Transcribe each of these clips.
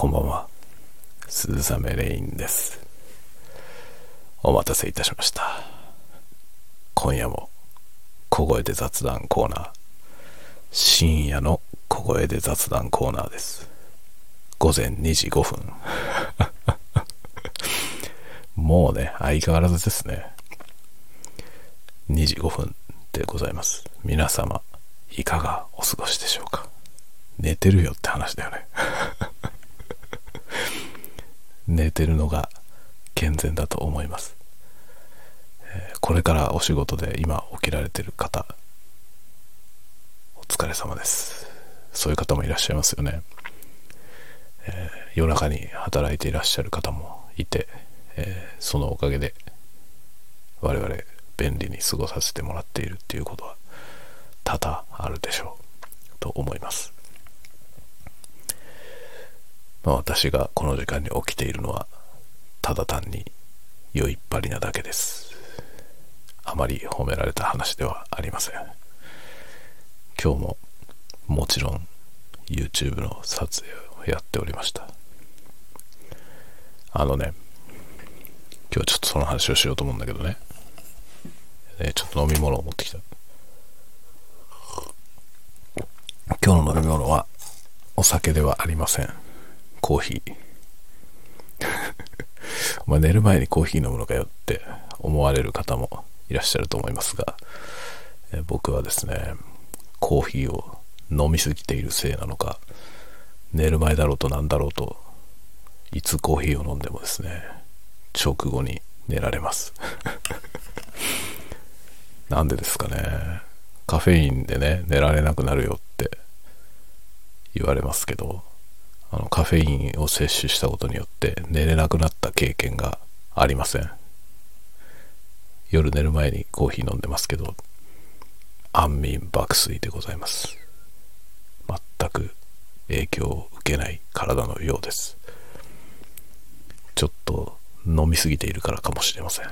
こんばんは。鈴雨レインです。お待たせいたしました。今夜も小声で雑談コーナー。深夜の小声で雑談コーナーです。午前2時5分。もうね、相変わらずですね。2時5分でございます。皆様、いかがお過ごしでしょうか寝てるよって話だよね。寝てるのが健全だと思います、え、これからお仕事で今起きられてる方お疲れ様です。そういう方もいらっしゃいますよね、えー、夜中に働いていらっしゃる方もいて、えー、そのおかげで我々便利に過ごさせてもらっているっていうことは多々あるでしょうと思います。まあ、私がこの時間に起きているのはただ単に酔いっぱりなだけです。あまり褒められた話ではありません。今日ももちろん YouTube の撮影をやっておりました。あのね今日ちょっとその話をしようと思うんだけどね。ねちょっと飲み物を持ってきた。今日の飲み物はお酒ではありません。コーヒー。お前寝る前にコーヒー飲むのかよって思われる方もいらっしゃると思いますが、え僕はですね、コーヒーを飲みすぎているせいなのか、寝る前だろうと何だろうと、いつコーヒーを飲んでもですね、直後に寝られます。なんでですかね。カフェインでね、寝られなくなるよって言われますけど、あのカフェインを摂取したことによって寝れなくなった経験がありません。夜寝る前にコーヒー飲んでますけど安眠爆睡でございます。全く影響を受けない体のようです。ちょっと飲みすぎているからかもしれません。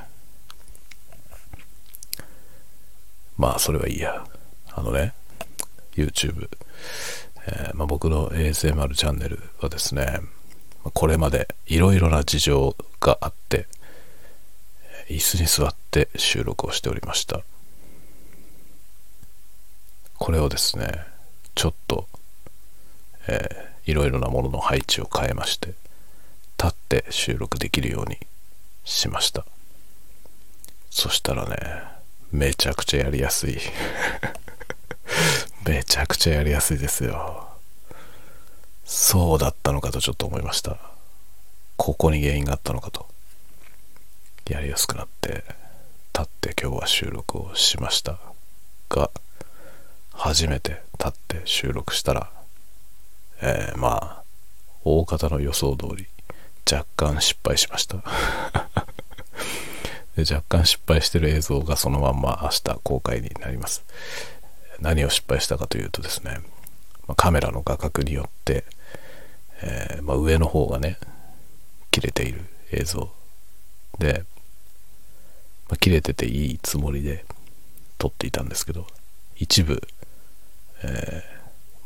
まあそれはいいや。あのね YouTube えー、まあ、僕の ASMR チャンネルはですね、これまでいろいろな事情があって、椅子に座って収録をしておりました。これをですね、ちょっと、えー、いろいろなものの配置を変えまして、立って収録できるようにしました。そしたらね、めちゃくちゃやりやすいめちゃくちゃやりやすいですよ。そうだったのかとちょっと思いました。ここに原因があったのかと。やりやすくなって、立って今日は収録をしましたが、初めて立って収録したら、えー、まあ、大方の予想通り、若干失敗しました で。若干失敗してる映像がそのまんま明日公開になります。何を失敗したかというとですね、まカメラの画角によって、えー、まあ、上の方がね切れている映像で、まあ、切れてていいつもりで撮っていたんですけど一部、え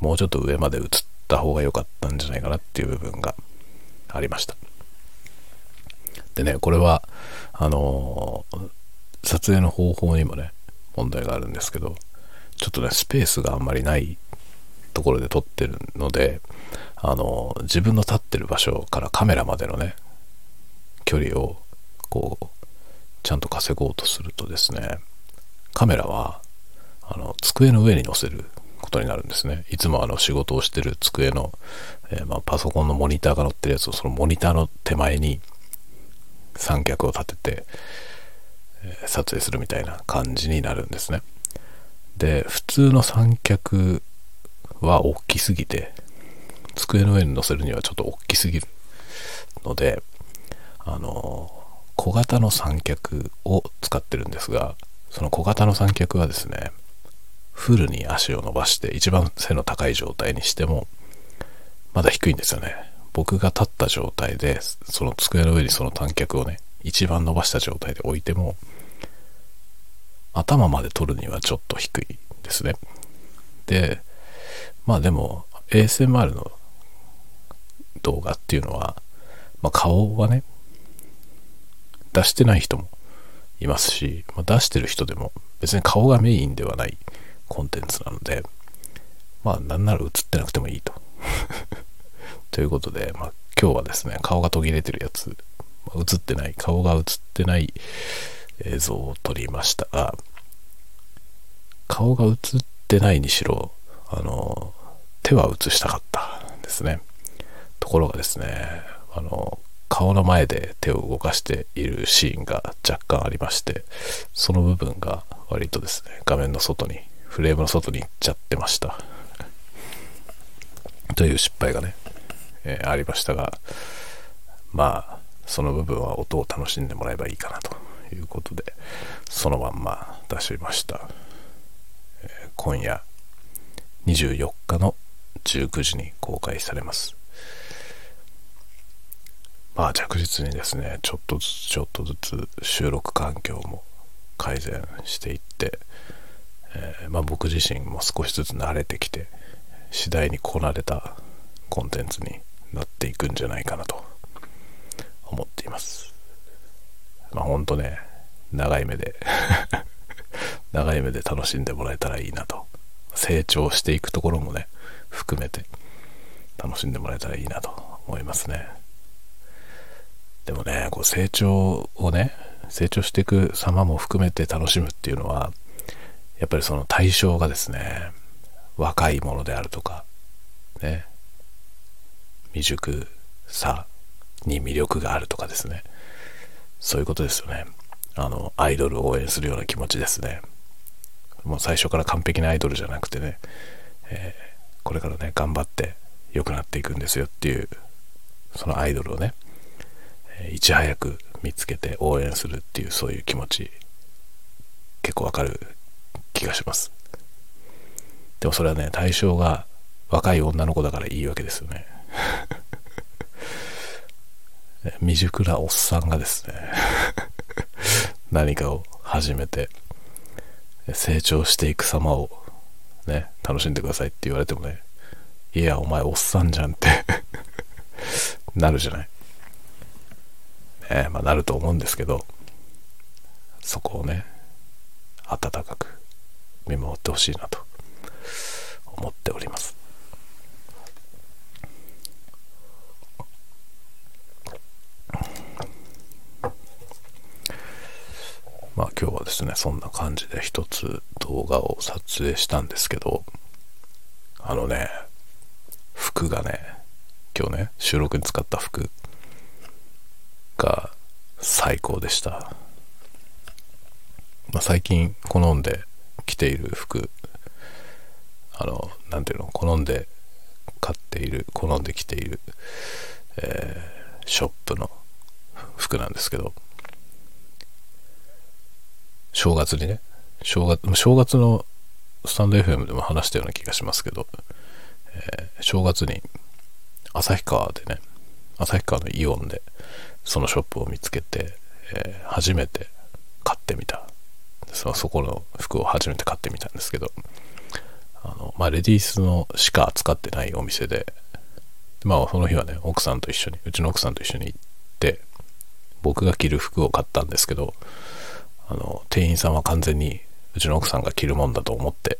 ー、もうちょっと上まで映った方が良かったんじゃないかなっていう部分がありました。でねこれはあのー、撮影の方法にもね問題があるんですけどちょっとね、スペースがあんまりないところで撮ってるので、あの、自分の立ってる場所からカメラまでのね、距離を、こう、ちゃんと稼ごうとするとですね、カメラは、あの、机の上に載せることになるんですね。いつもあの仕事をしてる机の、えー、まあ、パソコンのモニターが載ってるやつをそのモニターの手前に三脚を立てて、撮影するみたいな感じになるんですね。で、普通の三脚は大きすぎて、机の上に乗せるにはちょっと大きすぎるので、あの、小型の三脚を使ってるんですが、その小型の三脚はですね、フルに足を伸ばして一番背の高い状態にしても、まだ低いんですよね。僕が立った状態で、その机の上にその短脚をね、一番伸ばした状態で置いても、頭まで取るにはちょっと低いですね。で、まあでも ASMR の動画っていうのは、まあ、顔はね、出してない人もいますし、まあ、出してる人でも別に顔がメインではないコンテンツなので、まあなんなら映ってなくてもいいと。ということで、まあ今日はですね、顔が途切れてるやつ、映ってない、顔が映ってない映像を撮りましたが、顔が映ってないにしろ、あの、手は映したかったんですね。ところがですね、あの、顔の前で手を動かしているシーンが若干ありまして、その部分が割とですね、画面の外に、フレームの外に行っちゃってました。という失敗がね、えー、ありましたが、まあ、その部分は音を楽しんでもらえばいいかなということで、そのまんま出しました。えー、今夜24日の19時に公開されます。まあ着実にですね、ちょっとずつちょっとずつ収録環境も改善していって、えー、まあ僕自身も少しずつ慣れてきて、次第にこなれたコンテンツになっていくんじゃないかなと思っています。まあほんとね、長い目で 長い目で楽しんでもらえたらいいなと。成長していくところもね、含めて楽しんでもらえたらいいなと思いますね。でもね、こう成長をね、成長していく様も含めて楽しむっていうのは、やっぱりその対象がですね、若いものであるとか、ね、未熟さに魅力があるとかですね。そういうことですよね。あの、アイドルを応援するような気持ちですね。もう最初から完璧なアイドルじゃなくてね、えー、これからね、頑張って良くなっていくんですよっていう、そのアイドルをねえ、いち早く見つけて応援するっていうそういう気持ち、結構わかる気がします。でもそれはね、対象が若い女の子だからいいわけですよね。未熟なおっさんがですね 何かを始めて、成長していく様をね、楽しんでくださいって言われてもね、いや、お前おっさんじゃんって なるじゃない。ね、まあなると思うんですけど、そこをね、温かく見守ってほしいなと思っております。まあ今日はですね、そんな感じで一つ動画を撮影したんですけど、あのね、服がね、今日ね、収録に使った服が最高でした。まあ、最近好んで着ている服あの何ていうの好んで買っている好んで着ている、えー、ショップの服なんですけど正月にね。正月正月のスタンド FM でも話したような気がしますけど、えー、正月に旭川でね旭川のイオンでそのショップを見つけて、えー、初めて買ってみた。そそこの服を初めて買ってみたんですけど。あの、まあ、レディースのしか扱ってないお店で、まあ、その日はね、奥さんと一緒に、うちの奥さんと一緒に行って、僕が着る服を買ったんですけど、あの、店員さんは完全にうちの奥さんが着るもんだと思って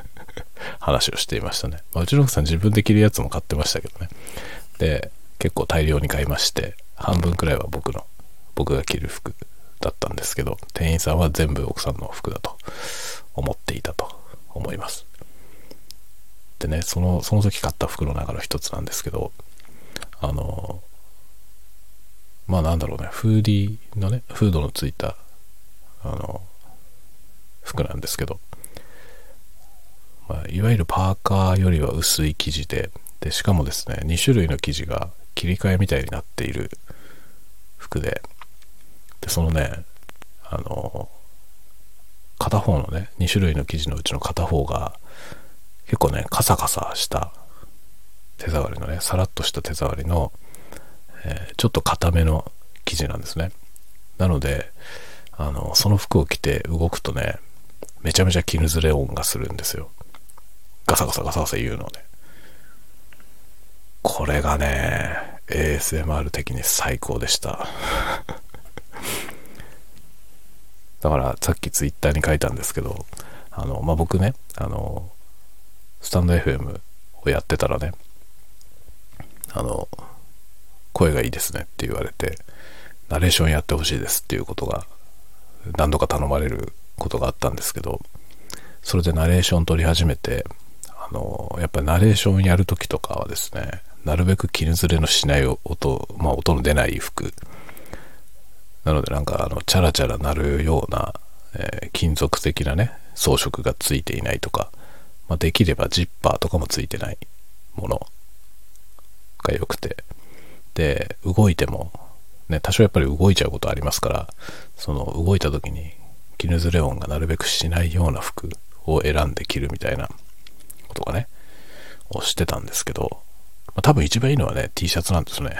話をしていましたね。まあ、うちの奥さん自分で着るやつも買ってましたけどね。で、結構大量に買いまして、半分くらいは僕の、僕が着る服だったんですけど、店員さんは全部奥さんの服だと思っていたと思います。でね、その、その時買った服の中の一つなんですけど、あの、まあなんだろうね、フーディーのね、フードのついた、あの、服なんですけど、まあ、いわゆるパーカーよりは薄い生地で、で、しかもですね、2種類の生地が切り替えみたいになっている服で、で、そのね、あの、片方のね、2種類の生地のうちの片方が、結構ね、カサカサした手触りのね、さらっとした手触りの、えー、ちょっと硬めの生地なんですね。なので、あの、その服を着て動くとね、めちゃめちゃ絹ずれ音がするんですよ。ガサガサガサガサ言うのね。これがね ASMR 的に最高でした だからさっきツイッターに書いたんですけどあの、まあ、僕ねあのスタンド FM をやってたらねあの声がいいですねって言われてナレーションやってほしいですっていうことが何度か頼まれることがあったんですけどそれでナレーション撮り始めてあのやっぱりナレーションやる時とかはですねなるべく絹ずれのしない音まあ音の出ない服。なのでなんかあのチャラチャラ鳴るような、えー、金属的なね装飾がついていないとか、まあ、できればジッパーとかもついてないものが良くて。で動いてもね多少やっぱり動いちゃうことありますからその動いた時に絹ずれ音がなるべくしないような服を選んで着るみたいなことがねをしてたんですけど、まあ、多分一番いいのはね T シャツなんですね。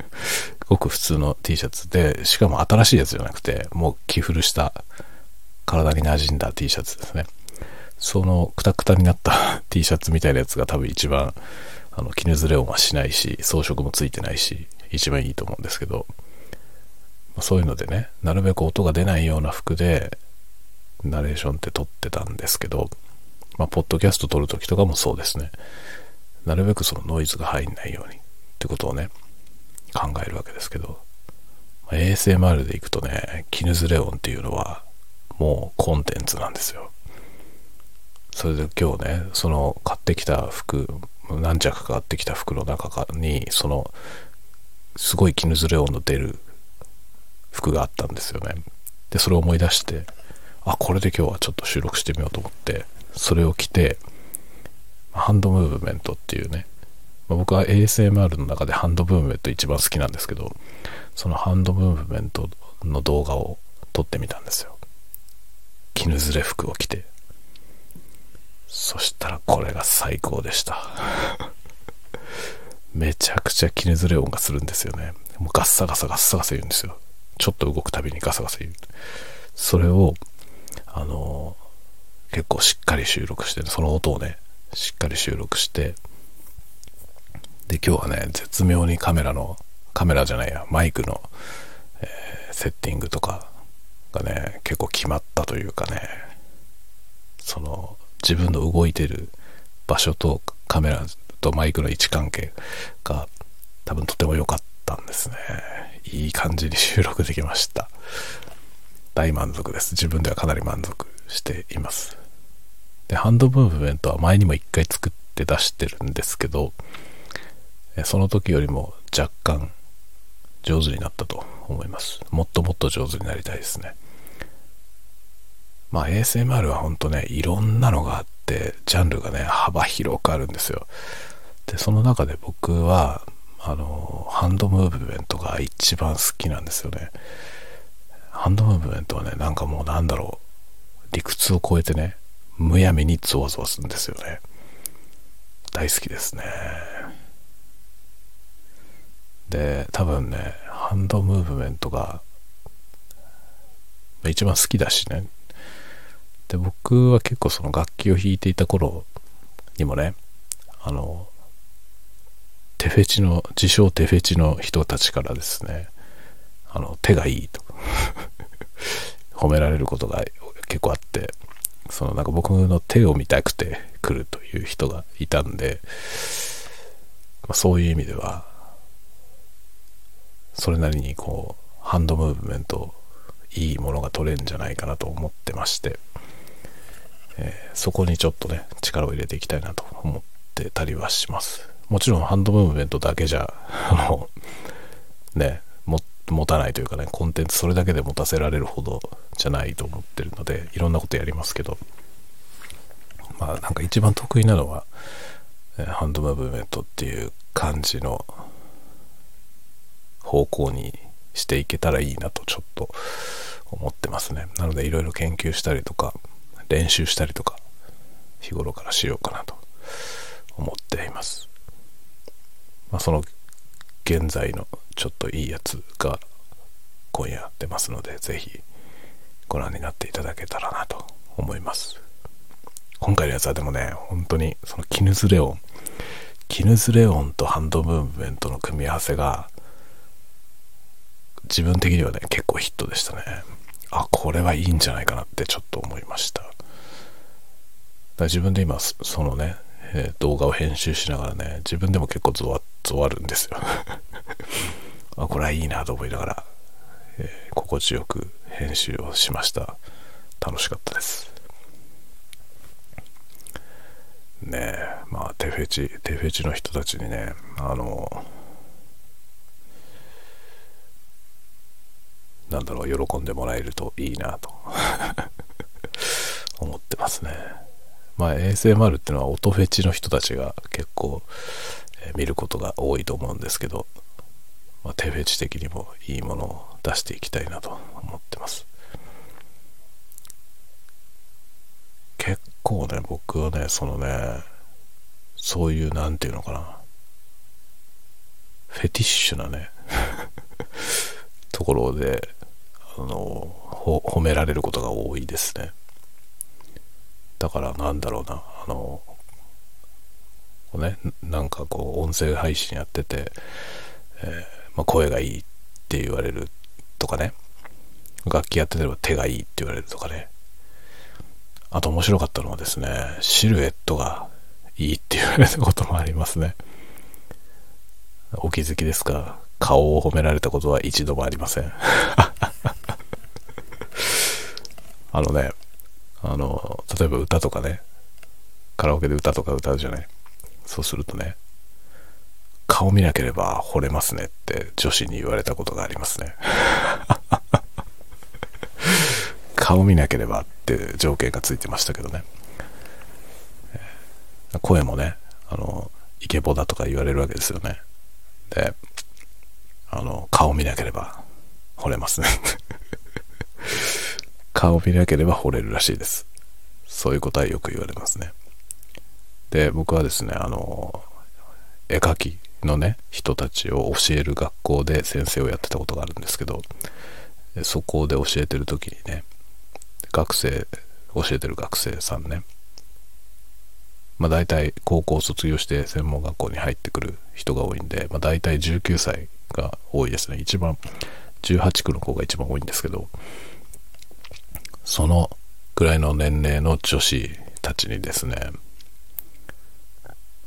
ごく普通の T シャツ。でしかも新しいやつじゃなくてもう着古した体に馴染んだ T シャツですね。そのクタクタになった T シャツみたいなやつが多分一番あの絹ずれ音はしないし装飾もついてないし一番いいと思うんですけどそういうのでねなるべく音が出ないような服でナレーションって撮ってたんですけどまあポッドキャスト撮る時とかもそうですね。なるべくそのノイズが入んないようにってことをね考えるわけですけど、ASMR でいくとね絹ずれ音っていうのはもうコンテンツなんですよ。それで今日ねその買ってきた服何着か買ってきた服の中にそのすごい絹ずれ音の出る服があったんですよね。でそれを思い出してあこれで今日はちょっと収録してみようと思ってそれを着てハンドムーブメントっていうね、まあ、僕は ASMR の中でハンドムーブメント一番好きなんですけどそのハンドムーブメントの動画を撮ってみたんですよ。絹ずれ服を着て。そしたらこれが最高でした。めちゃくちゃ絹ずれ音がするんですよね。もうガッサガサガッサガサ言うんですよ。ちょっと動くたびにガサガサ言う。それをあの結構しっかり収録して、その音をねしっかり収録してで今日はね絶妙にカメラのカメラじゃないやマイクの、えー、セッティングとかがね結構決まったというかねその自分の動いてる場所とカメラとマイクの位置関係が多分とても良かったんですね。いい感じに収録できました。大満足です。自分ではかなり満足しています。でハンドムーブメントは前にも一回作って出してるんですけどその時よりも若干上手になったと思います。もっともっと上手になりたいですね。まあ ASMR は本当ね、いろんなのがあって、ジャンルがね、幅広くあるんですよ。で、その中で僕は、あの、ハンドムーブメントが一番好きなんですよね。ハンドムーブメントはね、なんかもうなんだろう、理屈を超えてね、むやみにゾワゾワするんですよね。大好きですね。で、多分ね、ハンドムーブメントが、一番好きだしね、で、僕は結構その楽器を弾いていた頃にもね、あの、手フェチの、自称手フェチの人たちからですね、あの、手がいいと 褒められることが結構あって、そのなんか僕の手を見たくて来るという人がいたんで、まあ、そういう意味では、それなりにこう、ハンドムーブメント、いいものが取れるんじゃないかなと思ってまして、えー、そこにちょっとね、力を入れていきたいなと思ってたりはします。もちろんハンドムーブメントだけじゃ、あの、ね、も持たないというかね、コンテンツそれだけで持たせられるほどじゃないと思ってるので、いろんなことやりますけど、まあなんか一番得意なのは、ハンドムーブメントっていう感じの方向にしていけたらいいなとちょっと思ってますね。なのでいろいろ研究したりとか、練習したりとか日頃からしようかなと思っています。まあ、その現在のちょっといいやつが今夜出ますので是非ご覧になっていただけたらなと思います。今回のやつはでもね、本当にその絹ずれ音、キヌズレオンとハンドムーブメントの組み合わせが自分的にはね結構ヒットでしたねあこれはいいんじゃないかなってちょっと思いました自分で今そのね、えー、動画を編集しながらね自分でも結構ゾワゾワるんですよ。あこれはいいなと思いながら、えー、心地よく編集をしました。楽しかったです。ねえまあ手フェチ手フェチの人たちにねあのなんだろう喜んでもらえるといいなと。思ってますね。まあ ASMR っていうのは音フェチの人たちが結構、えー、見ることが多いと思うんですけど、まあ、手フェチ的にもいいものを出していきたいなと思ってます。結構ね僕はねそのねそういう何て言うのかな。フェティッシュなね ところであの褒められることが多いですね。だからなんだろうな。あのねなんかこう音声配信やってて、えー、まあ、声がいいって言われるとかね。楽器やってれば手がいいって言われるとかね。あと面白かったのはですねシルエットがいいって言われたこともありますね。お気づきですか？顔を褒められたことは一度もありません。あのねあの、例えば歌とかね、カラオケで歌とか歌うじゃない。そうするとね、顔見なければ惚れますねって女子に言われたことがありますね。顔見なければって条件がついてましたけどね。声もね、あの、イケボだとか言われるわけですよね。で、あの、顔見なければ惚れますね。顔見なければ惚れるらしいです。そういうことはよく言われますね。で、僕はですね、あの、絵描きのね、人たちを教える学校で先生をやってたことがあるんですけど、そこで教えてる時にね、学生、教えてる学生さんね、まあ大体高校卒業して専門学校に入ってくる人が多いんで、まあ大体19歳が多いですね。一番、18区の子が一番多いんですけど、そのぐらいの年齢の女子たちにですね、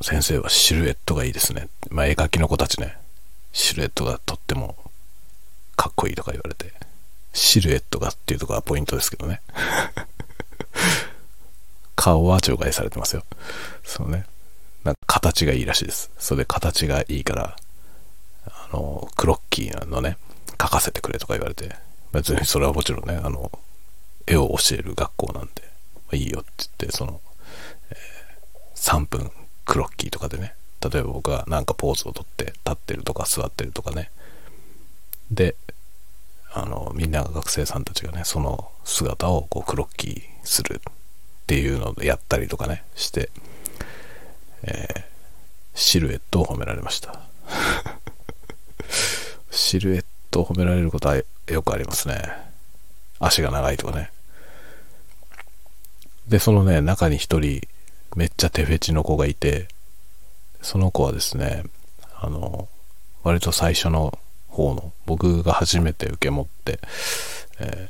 先生はシルエットがいいですね。まあ、絵描きの子たちね、シルエットがとってもかっこいいとか言われて、シルエットがっていうところがポイントですけどね。顔は除外されてますよ。そうね。なんか形がいいらしいです。それで形がいいから、あの、クロッキーのね、書かせてくれとか言われて、別にそれはもちろんね、あの、絵を教える学校なんで、まあ、いいよって言って、その、えー、3分クロッキーとかでね、例えば僕がなんかポーズをとって立ってるとか座ってるとかね、で、あの、みんな学生さんたちがね、その姿をこうクロッキーするっていうのでやったりとかね、して、えー、シルエットを褒められました。シルエットを褒められることはよくありますね。足が長いとかね。で、そのね、中に一人、めっちゃ手フェチの子がいて、その子はですね、あの、割と最初の方の、僕が初めて受け持って、え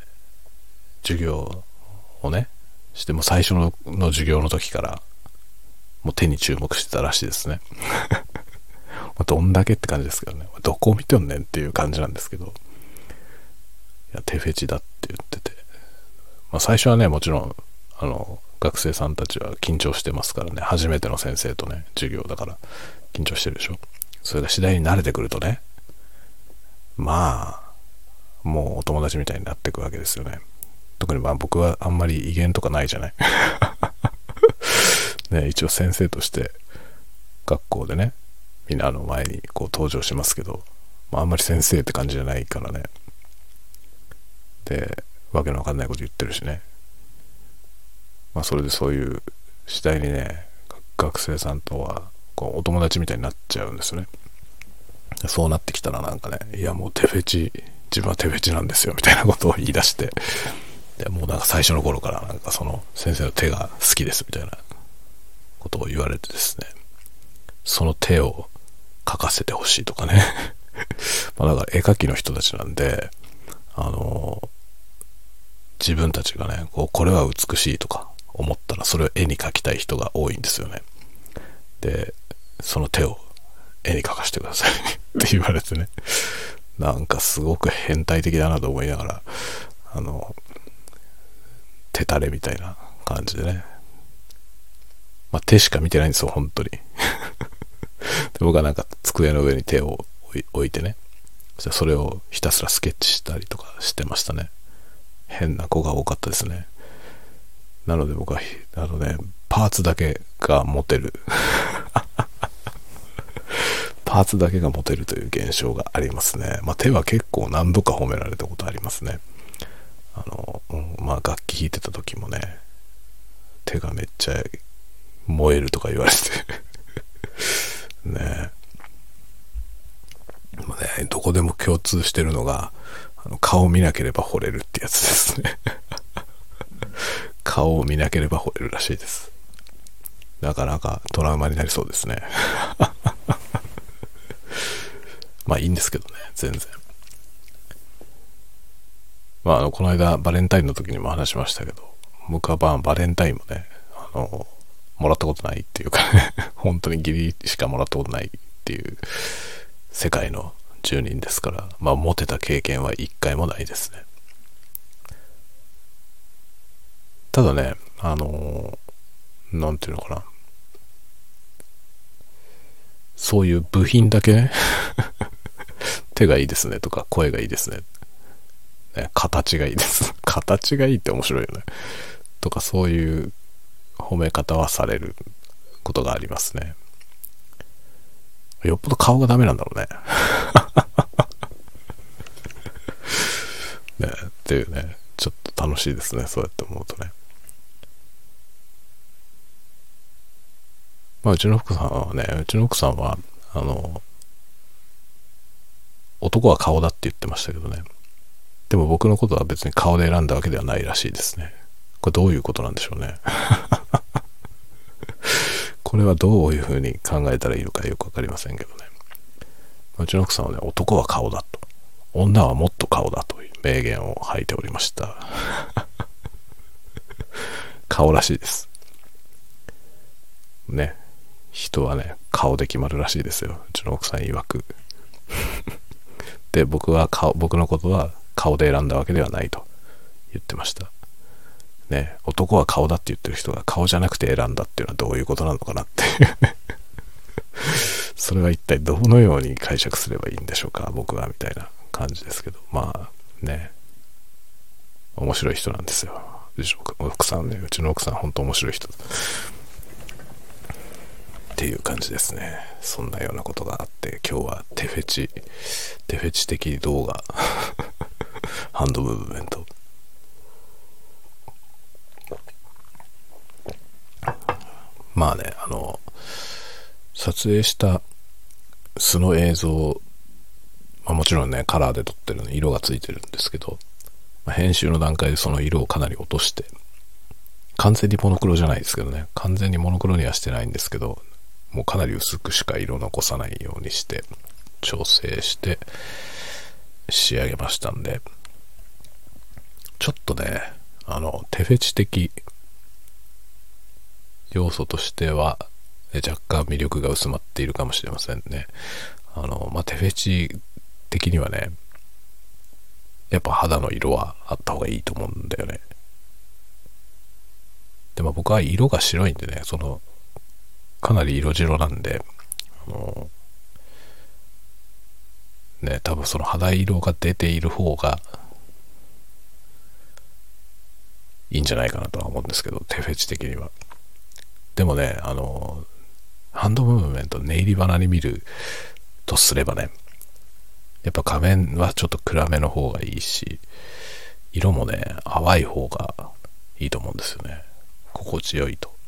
ー、授業をね、しても最初のの授業の時から、もう手に注目してたらしいですね。どんだけって感じですけどね。どこを見てんねんっていう感じなんですけど、いや、手フェチだって言ってて、まあ最初はね、もちろんあの、学生さんたちは緊張してますからね、初めての先生とね、授業だから緊張してるでしょ。それが次第に慣れてくるとね、まあ、もうお友達みたいになっていくわけですよね。特にまあ僕はあんまり威厳とかないじゃない。ね、一応先生として学校でね、みんなの前にこう登場しますけど、まああんまり先生って感じじゃないからね。で、わけのわかんないこと言ってるしね。まあ、それでそういう次第にね学生さんとはこうお友達みたいになっちゃうんですよね。そうなってきたらなんかねいやもう手フェチ自分は手フェチなんですよみたいなことを言い出して。でもうなんか最初の頃からなんかその先生の手が好きですみたいなことを言われてですね。その手を描かせてほしいとかね。まだから絵描きの人たちなんで、あの、自分たちがね、こう、これは美しいとか思ったらそれを絵に描きたい人が多いんですよね。で、その手を絵に描かせてください って言われてね。なんかすごく変態的だなと思いながら、あの、手垂れみたいな感じでね。まあ、手しか見てないんですよ、本当に。で僕はなんか机の上に手を置いてね。それをひたすらスケッチしたりとかしてましたね。変な子が多かったですね。なので僕は、あのね、パーツだけが持てる。パーツだけが持てるという現象がありますね。まあ、手は結構何度か褒められたことありますね。あの、まあ楽器弾いてた時もね、手がめっちゃ燃えるとか言われて ねまあね、どこでも共通してるのが、あの顔見なければ惚れるってやつですね顔を見なければ惚れるらしいです。なかなかトラウマになりそうですね まあいいんですけどね、全然。まあ、あの、この間、バレンタインの時にも話しましたけど、僕はババレンタインもね、あの、もらったことないっていうかね、本当に義理しかもらったことないっていう世界の住人ですから、まあ、モテた経験は一回もないですね。ただね、あの、なんていうのかな。そういう部品だけね 手がいいですねとか、声がいいですね。ね形がいいです。形がいいって面白いよね。とか、そういう褒め方はされることがありますね。よっぽど顔がダメなんだろうね。ねっていうね、ちょっと楽しいですね。そうやって思うとね。まあ、うちの奥さんはね、うちの奥さんは、あの、男は顔だって言ってましたけどね。でも僕のことは別に顔で選んだわけではないらしいですね。これどういうことなんでしょうね。これはどういうふうに考えたらいいのかよくわかりませんけどね。うちの奥さんはね、男は顔だと。女はもっと顔だという名言を吐いておりました。顔らしいです。ね。人はね、顔で決まるらしいですよ。うちの奥さん曰く。で、僕は顔、僕のことは顔で選んだわけではないと言ってました。ね、男は顔だって言ってる人が顔じゃなくて選んだっていうのはどういうことなのかなって それは一体どのように解釈すればいいんでしょうか、僕は、みたいな感じですけど。まあ、ね、面白い人なんですよ。うちの奥さんね、うちの奥さん本当面白い人。っていう感じですね。そんなようなことがあって、今日は手フェチ、手フェチ的動画、ハンドムーブメント。まあね、あの、撮影した素の映像、まあ、もちろんね、カラーで撮ってるの色がついてるんですけど、まあ、編集の段階でその色をかなり落として、完全にモノクロじゃないですけどね、完全にモノクロにはしてないんですけど、もうかなり薄くしか色残さないようにして調整して仕上げましたんで。ちょっとねあの手フェチ的要素としては若干魅力が薄まっているかもしれませんね。あのまあ、手フェチ的にはねやっぱ肌の色はあった方がいいと思うんだよね。でも僕は色が白いんでねそのかなり色白なんで、あの、ね、多分その肌色が出ている方がいいんじゃないかなとは思うんですけど、手フェチ的には。でもね、あの、ハンドムーブメント、ネイリ花に見るとすればね、やっぱ画面はちょっと暗めの方がいいし、色もね、淡い方がいいと思うんですよね。心地よいと。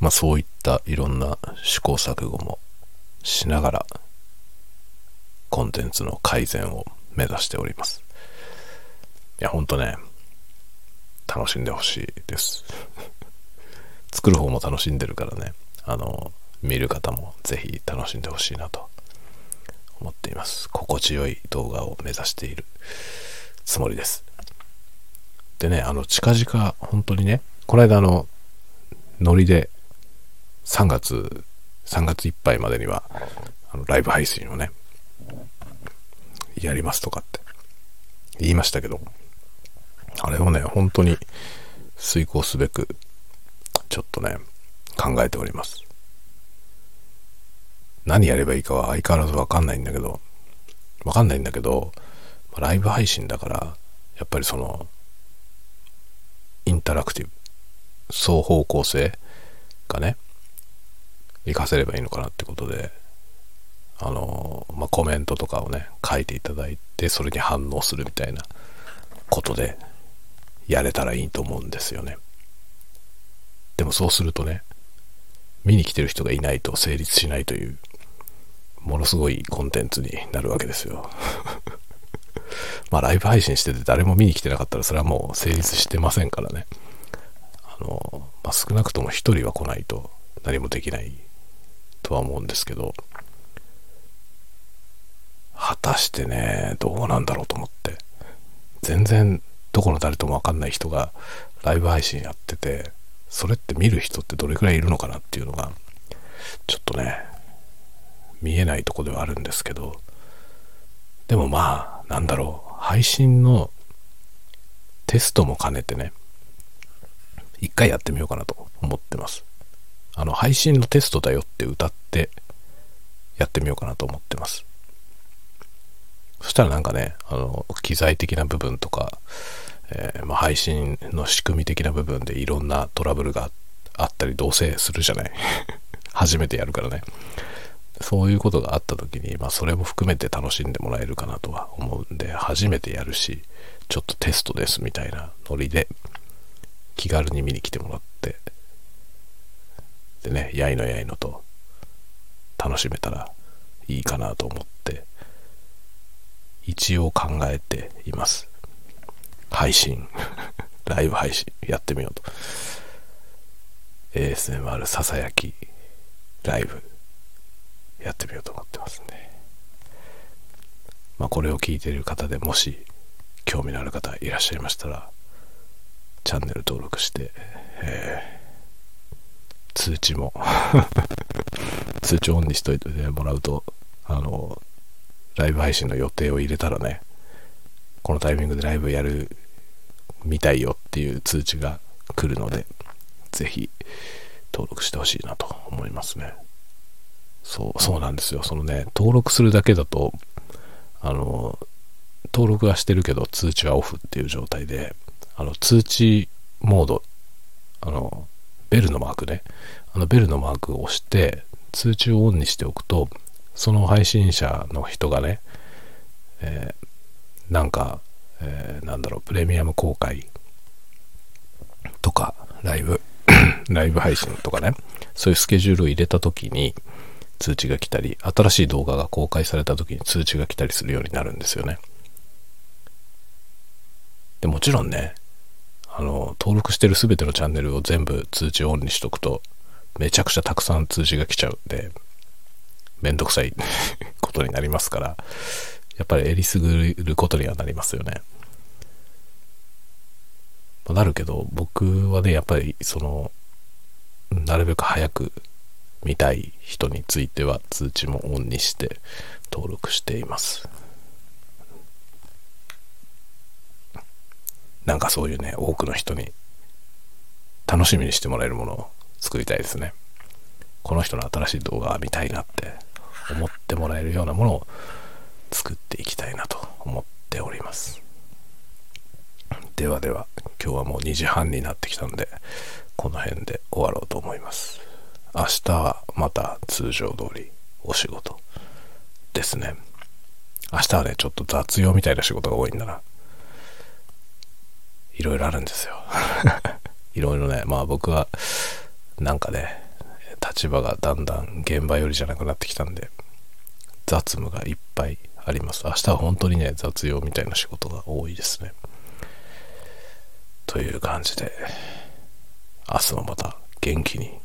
まあそういったいろんな試行錯誤もしながらコンテンツの改善を目指しております。いや、ほんとね、楽しんでほしいです。作る方も楽しんでるからね、あの、見る方もぜひ楽しんでほしいなと思っています心地よい動画を目指しているつもりですでねあの近々本当にねこの間あのノリで3月3月いっぱいまでにはあのライブ配信をねやりますとかって言いましたけどあれをね本当に遂行すべくちょっとね考えております。何やればいいかは相変わらずわかんないんだけど、わかんないんだけど、ライブ配信だから、やっぱりその、インタラクティブ、双方向性がね、活かせればいいのかなってことで、あの、まあ、コメントとかをね、書いていただいて、それに反応するみたいなことで、やれたらいいと思うんですよね。でもそうするとね、見に来てる人がいないと成立しないというものすごいコンテンツになるわけですよ。まあライブ配信してて誰も見に来てなかったらそれはもう成立してませんからね。あの、まあ、少なくとも一人は来ないと何もできないとは思うんですけど、果たしてね、どうなんだろうと思って。全然どこの誰ともわかんない人がライブ配信やってて、それって見る人ってどれくらいいるのかなっていうのが、ちょっとね、見えないとこではあるんですけど、でもまあ、なんだろう、配信のテストも兼ねてね、一回やってみようかなと思ってます。あの、配信のテストだよって歌ってやってみようかなと思ってます。そしたらなんかね、あの、機材的な部分とか、えー、まあ、配信の仕組み的な部分でいろんなトラブルがあったり、どうせするじゃない。初めてやるからね。そういうことがあった時に、まあそれも含めて楽しんでもらえるかなとは思うんで、初めてやるし、ちょっとテストですみたいなノリで、気軽に見に来てもらって、でね、やいのやいのと楽しめたらいいかなと思って、一応考えています。配信、ライブ配信やってみようと。ASMR ささやきライブやってみようと思ってますんで。まあ、これを聞いてる方でもし興味のある方いらっしゃいましたら、チャンネル登録して、えー、通知も 通知オンにしといてもらうと、あの、ライブ配信の予定を入れたらね、このタイミングでライブやるみたいよっていう通知が来るので、ぜひ登録してほしいなと思いますね。そう、そうなんですよ。そのね、登録するだけだと、あの、登録はしてるけど通知はオフっていう状態で、あの、通知モード、あの、ベルのマークね、あのベルのマークを押して、通知をオンにしておくと、その配信者の人がね、えー、なんか、えー、なんだろう、プレミアム公開とか、ライブ、ライブ配信とかね、そういうスケジュールを入れた時に、通知が来たり、新しい動画が公開された時に通知が来たりするようになるんですよね。でもちろんね、あの、登録してる全てのチャンネルを全部通知オンにしとくと、めちゃくちゃたくさん通知が来ちゃうんで、めんどくさい ことになりますから、やっぱりえりすぐることにはなりますよね。ま、なるけど、僕はね、やっぱりその、なるべく早く見たい人については通知もオンにして登録しています。なんかそういうね、多くの人に楽しみにしてもらえるものを作りたいですね。この人の新しい動画見たいなって思ってもらえるようなものを作っていきたいなと思っております。ではでは、今日はもう2時半になってきたんで、この辺で終わろうと思います。明日はまた通常通りお仕事ですね。明日はね、ちょっと雑用みたいな仕事が多いんだな。いろいろあるんですよ。いろいろね、まあ僕はなんかね、立場がだんだん現場よりじゃなくなってきたんで、雑務がいっぱいあります。明日は本当にね、雑用みたいな仕事が多いですね。という感じで、明日もまた元気に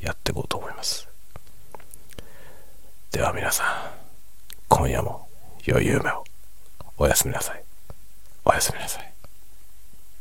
やっていこうと思います。では皆さん今夜も良い夢をおやすみなさいおやすみなさい